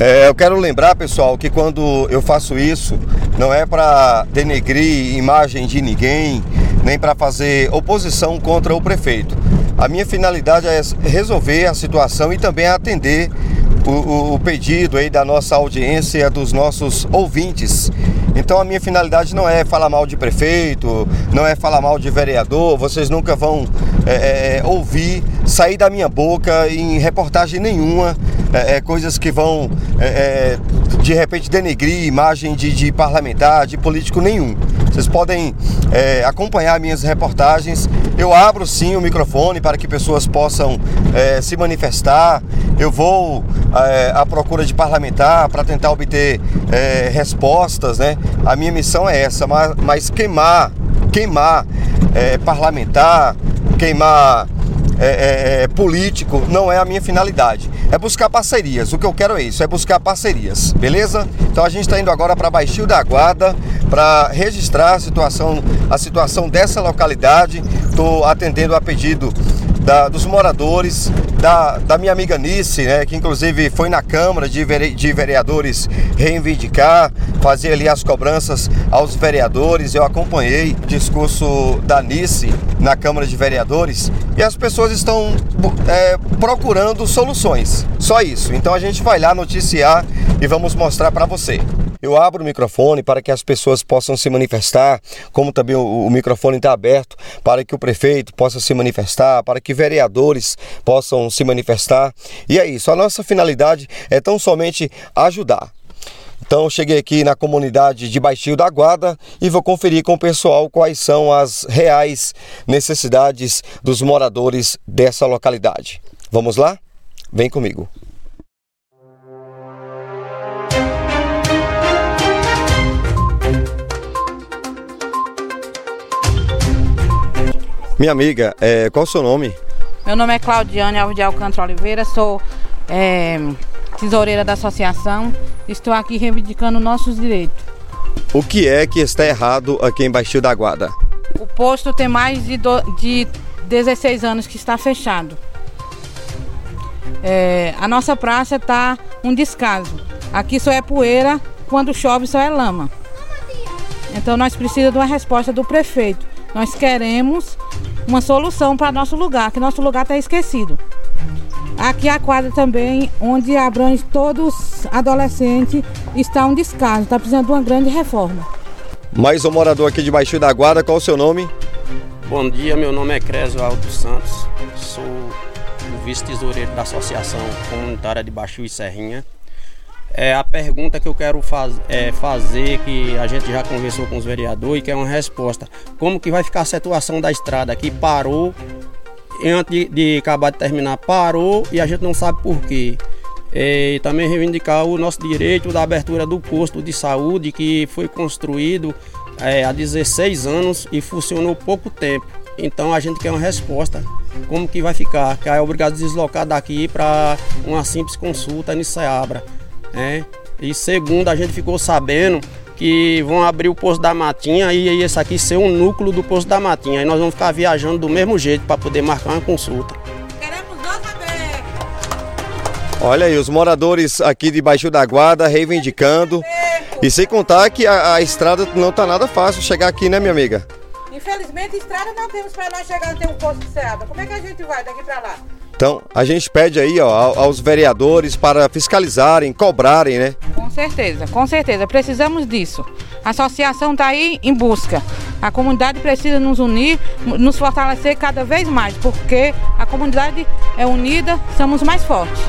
É, eu quero lembrar, pessoal, que quando eu faço isso, não é para denegrir imagem de ninguém, nem para fazer oposição contra o prefeito. A minha finalidade é resolver a situação e também atender o, o, pedido aí da nossa audiência, dos nossos ouvintes. Então a minha finalidade não é falar mal de prefeito, não é falar mal de vereador, vocês nunca vão é, é, ouvir sair da minha boca em reportagem nenhuma é, é coisas que vão é, é, de repente denegrir imagem de, de, parlamentar, de político nenhum. Vocês podem acompanhar minhas reportagens. Eu abro sim o microfone para que pessoas possam se manifestar. Eu vou à procura de parlamentar para tentar obter respostas, né? A minha missão é essa, mas, mas queimar, queimar parlamentar, queimar é, é, é, político não é a minha finalidade. É buscar parcerias. O que eu quero é isso, é buscar parcerias, beleza? Então a gente está indo agora para Baixio da Guarda para registrar a situação, a situação dessa localidade. Estou atendendo a pedido da, dos moradores, da, da minha amiga Nice, né, que inclusive foi na Câmara de, vere, de Vereadores reivindicar, fazer ali as cobranças aos vereadores. Eu acompanhei o discurso da Nice na Câmara de Vereadores e as pessoas estão é, procurando soluções. Só isso. Então a gente vai lá noticiar e vamos mostrar para você. Eu abro o microfone para que as pessoas possam se manifestar, como também o, o microfone está aberto para que o prefeito possa se manifestar, para que vereadores possam se manifestar. E é isso, a nossa finalidade é tão somente ajudar. Então cheguei aqui na comunidade de Baixio da Guarda e vou conferir com o pessoal quais são as reais necessidades dos moradores dessa localidade. Vamos lá? Vem comigo. Minha amiga, é, qual o seu nome? Meu nome é Claudiane Alves de Alcântara Oliveira, sou é, tesoureira da associação. Estou aqui reivindicando nossos direitos. O que é que está errado aqui em Baixio da Guarda? O posto tem mais de, do, de 16 anos que está fechado. É, a nossa praça está um descaso. Aqui só é poeira, quando chove só é lama. Então nós precisamos de uma resposta do prefeito. Nós queremos uma solução para nosso lugar, que nosso lugar está esquecido. Aqui a quadra também, onde abrange todos adolescentes, está um descaso, está precisando de uma grande reforma. Mais um morador aqui de Baixo da Guarda, qual o seu nome? Bom dia, meu nome é Crésio Aldo Santos, sou o vice-tesoureiro da Associação Comunitária de Baixo e Serrinha. É a pergunta que eu quero faz, é, fazer, que a gente já conversou com os vereadores, que é uma resposta. Como que vai ficar a situação da estrada que parou, antes de, de acabar de terminar, parou e a gente não sabe por quê. É, e também reivindicar o nosso direito da abertura do posto de saúde que foi construído é, há 16 anos e funcionou pouco tempo. Então a gente quer uma resposta. Como que vai ficar? Que é obrigado a deslocar daqui para uma simples consulta em Seabra. Né? E segundo, a gente ficou sabendo que vão abrir o Poço da Matinha e esse aqui ser um núcleo do Poço da Matinha. Aí nós vamos ficar viajando do mesmo jeito para poder marcar uma consulta. Queremos Olha aí, os moradores aqui de Baixo da Guarda reivindicando. E sem contar que a, a estrada não está nada fácil chegar aqui, né, minha amiga? Infelizmente, estrada não temos para nós chegar até um posto de Ceaba. Como é que a gente vai daqui para lá? Então, a gente pede aí ó, aos vereadores para fiscalizarem, cobrarem, né? Com certeza, com certeza. Precisamos disso. A associação está aí em busca. A comunidade precisa nos unir, nos fortalecer cada vez mais, porque a comunidade é unida, somos mais fortes.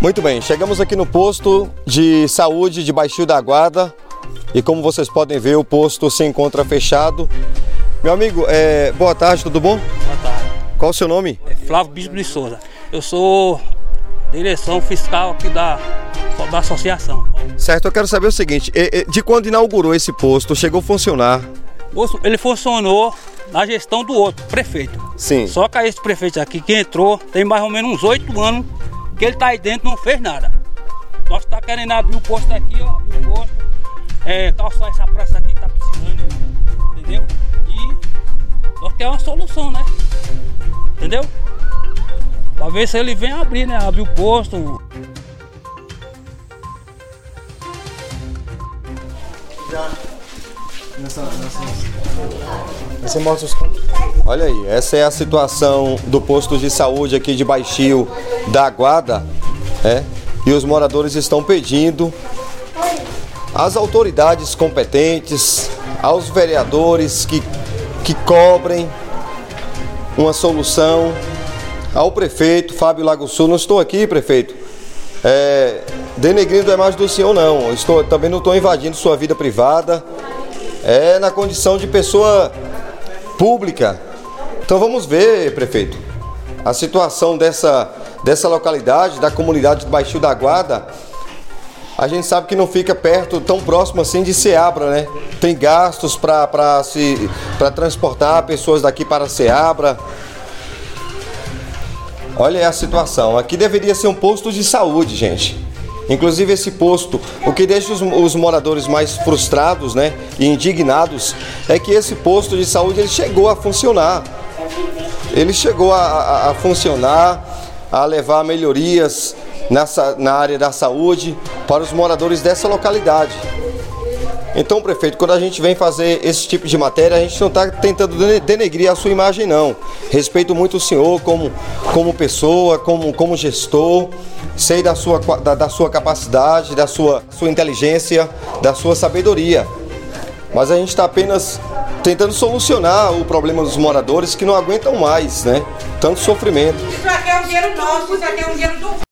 Muito bem, chegamos aqui no posto de saúde de Baixio da Guarda e como vocês podem ver, o posto se encontra fechado meu amigo, é, boa tarde, tudo bom? Boa tarde. Qual o seu nome? É Flávio Bispo de Souza. Eu sou direção fiscal aqui da, da associação. Certo, eu quero saber o seguinte: de quando inaugurou esse posto, chegou a funcionar? Ele funcionou na gestão do outro, prefeito. Sim. Só que esse prefeito aqui que entrou tem mais ou menos uns oito anos que ele está aí dentro não fez nada. Nós está querendo abrir o posto aqui, ó, abrir o posto, é, calçar essa praça aqui, tá precisando, é uma solução, né? Entendeu? Ver se ele vem abrir, né? Abrir o posto. Já nessa... mostra os Olha aí, essa é a situação do posto de saúde aqui de Baixio da Guarda, é? E os moradores estão pedindo às autoridades competentes, aos vereadores que, que cobrem uma solução, ao prefeito Fábio Lago Sul. Não estou aqui, prefeito, é, denegrindo a imagem do senhor, não. Estou, também não estou invadindo sua vida privada. É na condição de pessoa pública. Então vamos ver, prefeito, a situação dessa, dessa localidade, da comunidade de Baixio da Guarda a gente sabe que não fica perto, tão próximo assim de Seabra, né? Tem gastos para transportar pessoas daqui para Seabra. Olha a situação. Aqui deveria ser um posto de saúde, gente. Inclusive esse posto, o que deixa os, os, moradores mais frustrados, né, e indignados, é que esse posto de saúde ele chegou a funcionar. Ele chegou a, a, a funcionar, a levar melhorias nessa, na área da saúde para os moradores dessa localidade. Então, prefeito, quando a gente vem fazer esse tipo de matéria, a gente não está tentando denegrir a sua imagem, não. Respeito muito o senhor como, como pessoa, como, como gestor, sei da sua, da, da sua capacidade, da sua, sua inteligência, da sua sabedoria. Mas a gente está apenas tentando solucionar o problema dos moradores que não aguentam mais, né? Tanto sofrimento. Isso aqui é um dinheiro nosso, isso aqui é um dinheiro do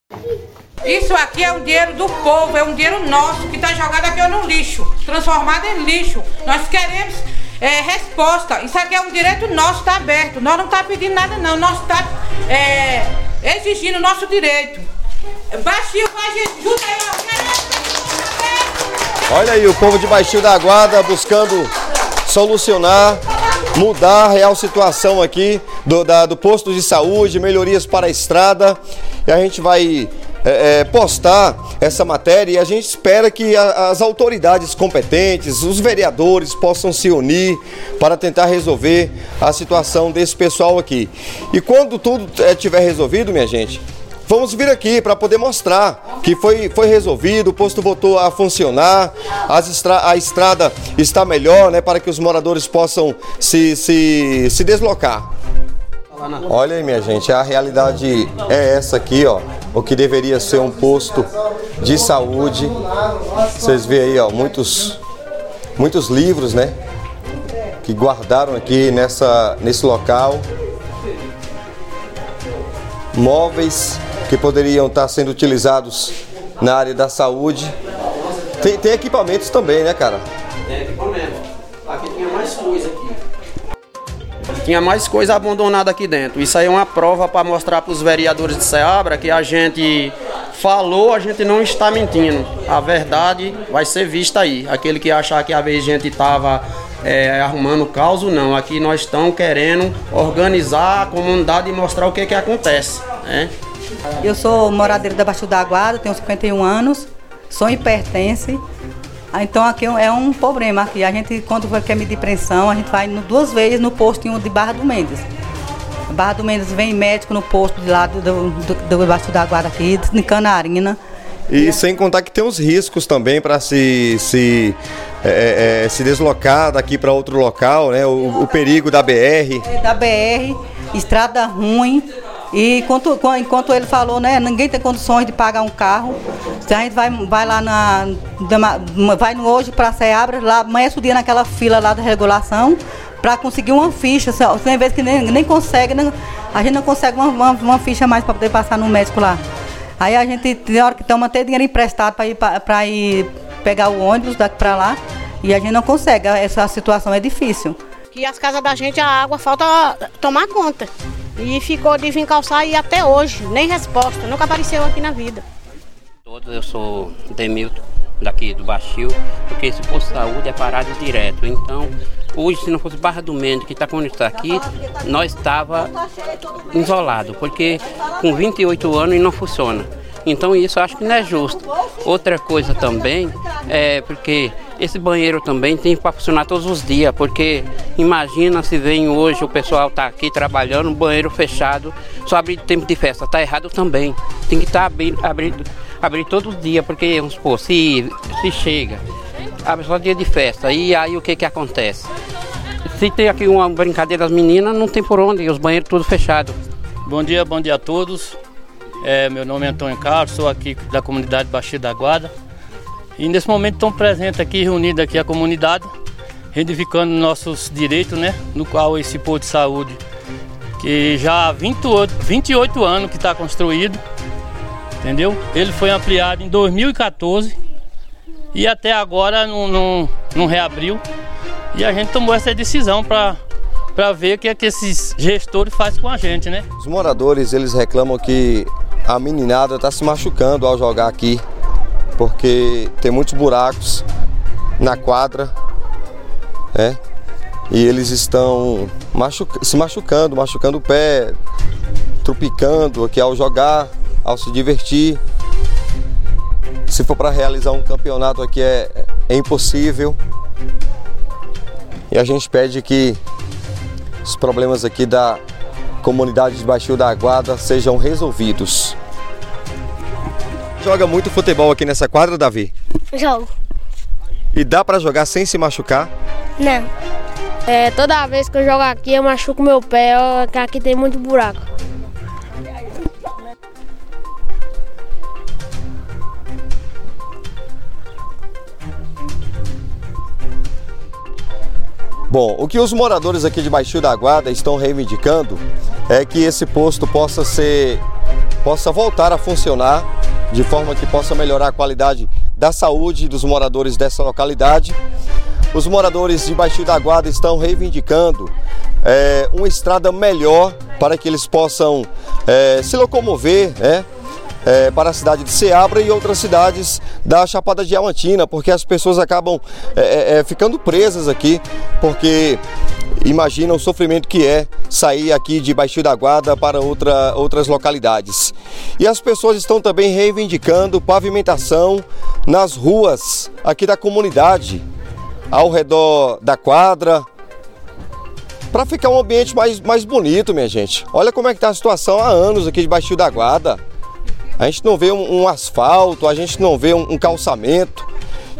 isso aqui é o dinheiro do povo, é um dinheiro nosso que está jogado aqui no lixo, transformado em lixo. Nós queremos é, resposta. Isso aqui é um direito nosso, está aberto. Nós não estamos tá pedindo nada, não. Nós estamos tá, é, exigindo o nosso direito. Vai, gente, junta aí, Olha aí, o povo de Baixio da Guarda buscando solucionar, mudar a real situação aqui do, da, do posto de saúde, melhorias para a estrada. E a gente vai é, é, postar essa matéria e a gente espera que a, as autoridades competentes, os vereadores possam se unir para tentar resolver a situação desse pessoal aqui. E quando tudo estiver é, resolvido, minha gente, vamos vir aqui para poder mostrar que foi, foi resolvido, o posto voltou a funcionar, estra a estrada está melhor, né, para que os moradores possam se, se, se deslocar. Olha aí, minha gente, a realidade é essa aqui, ó. O que deveria ser um posto de saúde. Vocês veem aí, ó, muitos, muitos livros, né? Que guardaram aqui nessa, nesse local. Móveis que poderiam estar sendo utilizados na área da saúde. Tem, tem equipamentos também, né, cara? Tem equipamento. Aqui tinha mais coisa aqui. Tinha mais coisa abandonada aqui dentro. Isso aí é uma prova para mostrar para os vereadores de Ceabra que a gente falou, a gente não está mentindo. A verdade vai ser vista aí. Aquele que achar que a vez a gente estava é, arrumando caos, não. Aqui nós estamos querendo organizar a comunidade e mostrar o que, que acontece. Né? Eu sou moradeira da Baixo da Guarda, tenho 51 anos, sou hipertense. Ah, então aqui é um problema aqui. A gente, quando quer medir pressão, a gente vai duas vezes no postinho de Barra do Mendes. Barra do Mendes vem médico no posto de lá do, do, do, do da Guarda aqui, de Canarina. E é. sem contar que tem os riscos também para se, se, é, é, se deslocar daqui para outro local, né? O, o, perigo da BR. É, da BR, estrada ruim. E enquanto, enquanto ele falou, né, ninguém tem condições de pagar um carro. Se a gente vai, vai lá na. Vai hoje para a Seabra, lá amanhece o dia naquela fila lá da regulação para conseguir uma ficha. Tem vezes que nem, nem consegue, nem, a gente não consegue uma, uma, uma ficha mais para poder passar no médico lá. Aí a gente tem hora que toma até dinheiro emprestado para ir, ir pegar o ônibus daqui para lá e a gente não consegue. Essa situação é difícil. Que as casas da gente, a água falta tomar conta. E ficou de vir calçar e até hoje, nem resposta, nunca apareceu aqui na vida. Todos, eu sou Demilton, daqui do Baixio, porque esse posto de saúde é parado direto. Então, hoje, se não fosse Barra do Mendes, que está quando está aqui, nós estava isolado, porque com 28 anos não funciona. Então isso eu acho que não é justo. Outra coisa também é porque esse banheiro também tem para funcionar todos os dias, porque imagina se vem hoje o pessoal tá aqui trabalhando, banheiro fechado, só abrir tempo de festa, tá errado também. Tem que estar tá abrindo, abrindo, abrir todo dia, porque vamos supor, se, se chega, abre só dia de festa, e aí o que que acontece? Se tem aqui uma brincadeira das meninas, não tem por onde, os banheiros tudo fechado. Bom dia, bom dia a todos. É, meu nome é Antônio Carlos, sou aqui da comunidade Baixio da Guarda. E nesse momento estão presentes aqui, reunidos aqui a comunidade, reivindicando nossos direitos, né? No qual esse posto de saúde, que já há 28, 28 anos que está construído, entendeu? Ele foi ampliado em 2014 e até agora não, não, não reabriu. E a gente tomou essa decisão para para ver o que é que esses gestores fazem com a gente, né? Os moradores, eles reclamam que a meninada está se machucando ao jogar aqui porque tem muitos buracos na quadra, né? E eles estão se machucando, machucando o pé, tropicando aqui ao jogar, ao se divertir. Se for para realizar um campeonato aqui é, é impossível. E a gente pede que os problemas aqui da comunidade de Baixio da Aguada sejam resolvidos. Joga muito futebol aqui nessa quadra, Davi? Jogo. E dá para jogar sem se machucar? Não. É, toda vez que eu jogo aqui eu machuco meu pé, que aqui tem muito buraco. Bom, o que os moradores aqui de Baixio da Guarda estão reivindicando é que esse posto possa ser possa voltar a funcionar de forma que possa melhorar a qualidade da saúde dos moradores dessa localidade. Os moradores de Baixio da Guarda estão reivindicando é, uma estrada melhor para que eles possam é, se locomover, né? É, para a cidade de Ceabra e outras cidades da Chapada Diamantina, porque as pessoas acabam é, é, é ficando presas aqui, porque Imagina o sofrimento que é sair aqui de Baixio da Guarda para outra, outras localidades. E as pessoas estão também reivindicando pavimentação nas ruas aqui da comunidade, ao redor da quadra, para ficar um ambiente mais, mais bonito, minha gente. Olha como é que está a situação há anos aqui de Baixio da Guarda. A gente não vê um, um asfalto, a gente não vê um, um calçamento.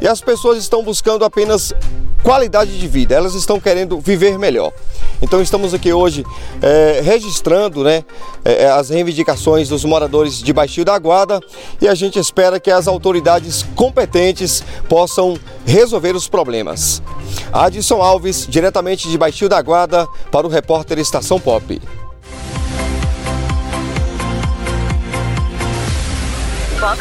E as pessoas estão buscando apenas qualidade de vida, elas estão querendo viver melhor. Então estamos aqui hoje é, registrando né, é, as reivindicações dos moradores de Baixio da Guarda e a gente espera que as autoridades competentes possam resolver os problemas. Adson Alves, diretamente de Baixio da Guarda, para o repórter Estação Pop. Pop